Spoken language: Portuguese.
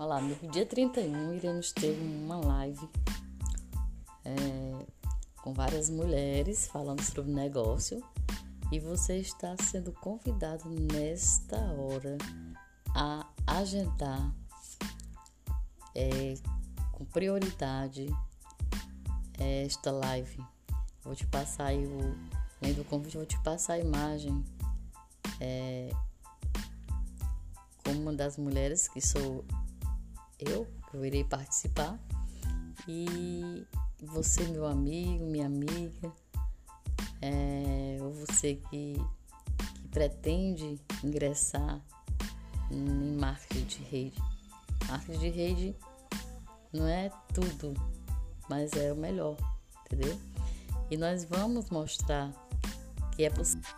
Olá, no dia 31 iremos ter uma live é, com várias mulheres falando sobre negócio e você está sendo convidado nesta hora a agendar é, com prioridade esta live. Vou te passar aí o. Além do convite, vou te passar a imagem é, como uma das mulheres que sou eu, eu irei participar. E você, meu amigo, minha amiga, é, ou você que, que pretende ingressar em marketing de rede. Marketing de rede não é tudo, mas é o melhor, entendeu? E nós vamos mostrar que é possível.